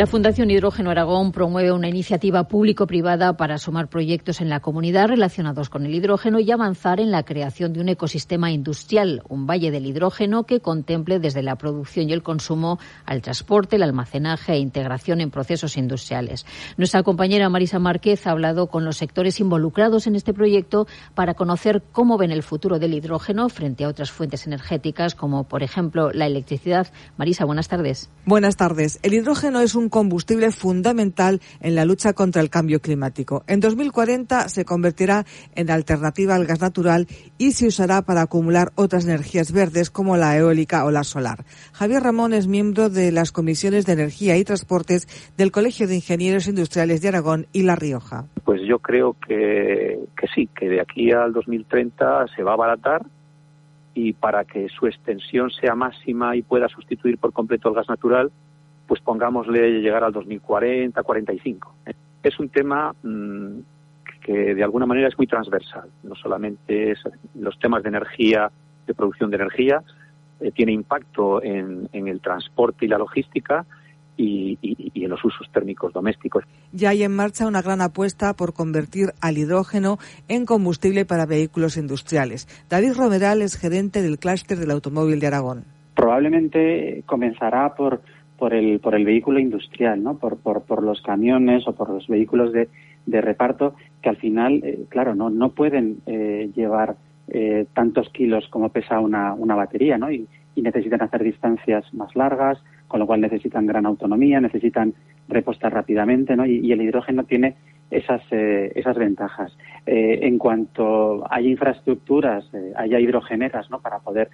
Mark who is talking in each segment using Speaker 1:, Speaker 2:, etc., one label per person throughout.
Speaker 1: La Fundación Hidrógeno Aragón promueve una iniciativa público-privada para sumar proyectos en la comunidad relacionados con el hidrógeno y avanzar en la creación de un ecosistema industrial, un valle del hidrógeno que contemple desde la producción y el consumo al transporte, el almacenaje e integración en procesos industriales. Nuestra compañera Marisa Márquez ha hablado con los sectores involucrados en este proyecto para conocer cómo ven el futuro del hidrógeno frente a otras fuentes energéticas como, por ejemplo, la electricidad. Marisa, buenas tardes.
Speaker 2: Buenas tardes. El hidrógeno es un combustible fundamental en la lucha contra el cambio climático. En 2040 se convertirá en alternativa al gas natural y se usará para acumular otras energías verdes como la eólica o la solar. Javier Ramón es miembro de las comisiones de Energía y Transportes del Colegio de Ingenieros Industriales de Aragón y La Rioja.
Speaker 3: Pues yo creo que, sí, que de aquí al 2030 se va a abaratar y para que su extensión sea máxima y pueda sustituir por completo el gas natural, pues pongámosle llegar al 2040, 45. Es un tema mmm, que de alguna manera es muy transversal, no solamente es los temas de energía, de producción de energía, eh, tiene impacto en, en, el transporte y la logística y, y, y, en los usos térmicos domésticos.
Speaker 2: Ya hay en marcha una gran apuesta por convertir al hidrógeno en combustible para vehículos industriales. David Romeral es gerente del clúster del automóvil de Aragón.
Speaker 4: Probablemente comenzará por por el, por el vehículo industrial, ¿no? Por, por, por los camiones o por los vehículos de, de reparto que al final, eh, claro, no, no pueden eh, llevar eh, tantos kilos como pesa una, una batería, ¿no? Y, necesitan hacer distancias más largas, con lo cual necesitan gran autonomía, necesitan repostar rápidamente, ¿no? Y, el hidrógeno tiene esas, eh, esas ventajas. Eh, en cuanto haya infraestructuras, haya hidrogeneras, ¿no? Para poder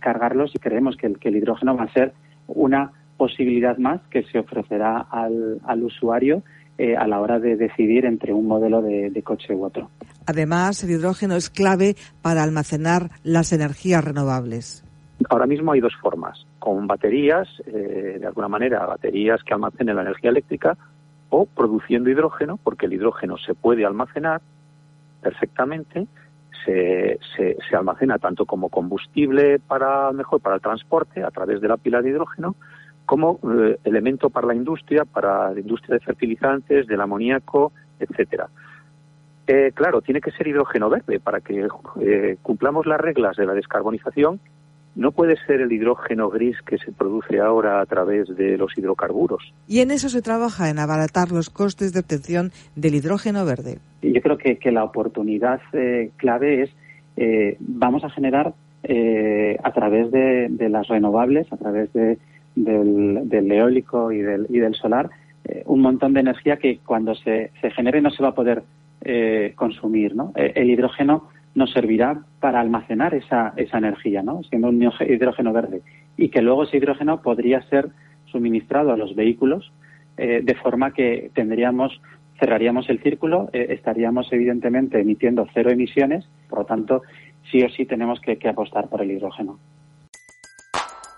Speaker 4: cargarlos y creemos que el, que el hidrógeno va a ser una posibilidad más que se ofrecerá al, al usuario eh, a la hora de decidir entre un modelo de, de, coche u otro.
Speaker 2: Además, el hidrógeno es clave para almacenar las energías renovables.
Speaker 3: Ahora mismo hay dos formas, con baterías, eh, de alguna manera, baterías que almacenen la energía eléctrica o produciendo hidrógeno, porque el hidrógeno se puede almacenar perfectamente, se, se, se almacena tanto como combustible para mejor para el transporte a través de la pila de hidrógeno, como eh, elemento para la industria, para la industria de fertilizantes, del amoníaco, etcétera. Eh, claro, tiene que ser hidrógeno verde para que eh, cumplamos las reglas de la descarbonización. No puede ser el hidrógeno gris que se produce ahora a través de los hidrocarburos.
Speaker 2: Y en eso se trabaja, en abaratar los costes de obtención del hidrógeno verde.
Speaker 4: Yo creo que, que la oportunidad eh, clave es, eh, vamos a generar eh, a través de, de, las renovables, a través de, del, del eólico y del, y del solar, eh, un montón de energía que cuando se, se genere no se va a poder eh, consumir. ¿no? Eh, el hidrógeno nos servirá para almacenar esa, esa energía, ¿no? siendo un hidrógeno verde, y que luego ese hidrógeno podría ser suministrado a los vehículos eh, de forma que tendríamos cerraríamos el círculo, eh, estaríamos evidentemente emitiendo cero emisiones, por lo tanto, sí o sí tenemos que, que apostar por el hidrógeno.